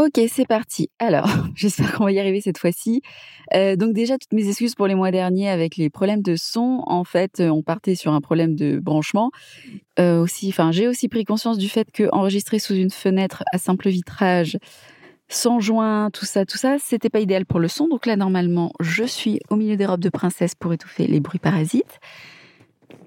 Ok, c'est parti. Alors, j'espère qu'on va y arriver cette fois-ci. Euh, donc déjà, toutes mes excuses pour les mois derniers avec les problèmes de son. En fait, euh, on partait sur un problème de branchement. Euh, aussi, enfin, j'ai aussi pris conscience du fait que enregistrer sous une fenêtre à simple vitrage, sans joint, tout ça, tout ça, c'était pas idéal pour le son. Donc là, normalement, je suis au milieu des robes de princesse pour étouffer les bruits parasites.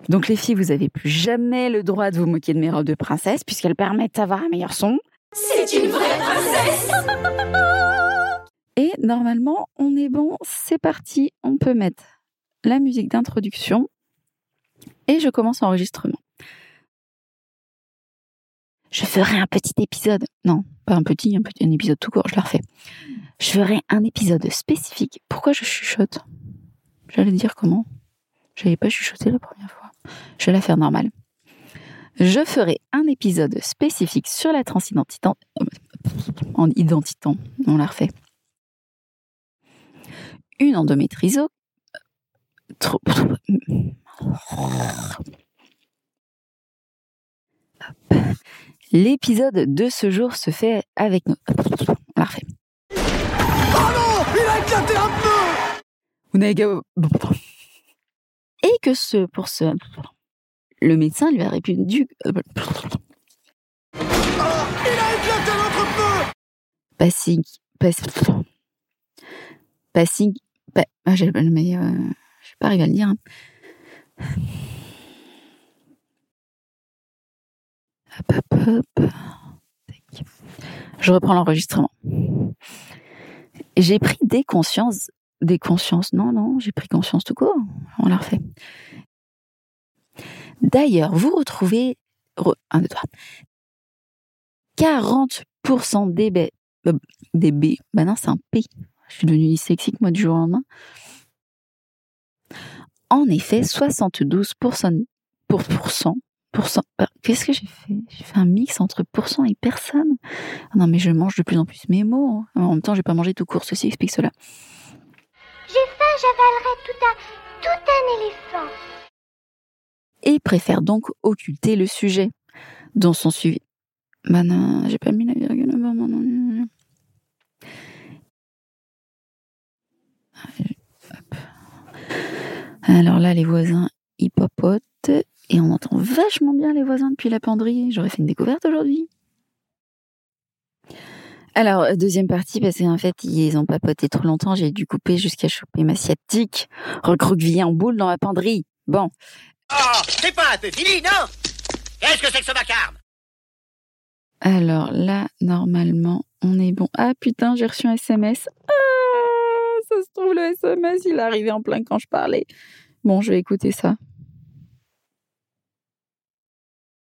Donc les filles, vous avez plus jamais le droit de vous moquer de mes robes de princesse puisqu'elles permettent d'avoir un meilleur son. C'est une vraie princesse Et normalement, on est bon, c'est parti, on peut mettre la musique d'introduction et je commence l'enregistrement. Je ferai un petit épisode, non, pas un petit, un épisode tout court, je le refais. Je ferai un épisode spécifique. Pourquoi je chuchote? J'allais dire comment? J'avais pas chuchoté la première fois. Je vais la faire normale je ferai un épisode spécifique sur la transidentité. En identitant, on la refait. Une endométriose. L'épisode de ce jour se fait avec nous. On la refait. Oh non Il a éclaté un peu Et que ce, pour ce, le médecin lui a répondu. Oh, il a éclaté notre feu Passing. Passing. Passing. Ah, j'ai mais euh, je vais pas arriver à le dire. Hein. Hop, hop, hop. Je reprends l'enregistrement. J'ai pris des consciences, des consciences. Non, non, j'ai pris conscience tout court. On l'a refait. D'ailleurs, vous retrouvez 1, 2, 3, 40% des B, euh, des bah non, c'est un P. Je suis devenue dyslexique, moi, du jour au lendemain. En effet, 72% pour pourcent, euh, Qu'est-ce que j'ai fait? J'ai fait un mix entre pourcent et personne. Ah non, mais je mange de plus en plus mes mots. Hein. En même temps, j'ai pas mangé tout court. Ceci explique cela. J'ai faim, j'avalerai tout un, tout un éléphant préfère donc occulter le sujet dans son suivi. Bah non, j'ai pas mis la virgule Alors là, les voisins popotent et on entend vachement bien les voisins depuis la penderie. J'aurais fait une découverte aujourd'hui. Alors, deuxième partie, parce qu'en fait, ils ont papoté trop longtemps, j'ai dû couper jusqu'à choper ma sciatique, recroquevillée en boule dans ma penderie. Bon, Oh, c'est pas un peu fini, non? Qu'est-ce que c'est que ce vacarme? Alors là, normalement, on est bon. Ah putain, j'ai reçu un SMS. Ah, ça se trouve, le SMS, il est arrivé en plein quand je parlais. Bon, je vais écouter ça.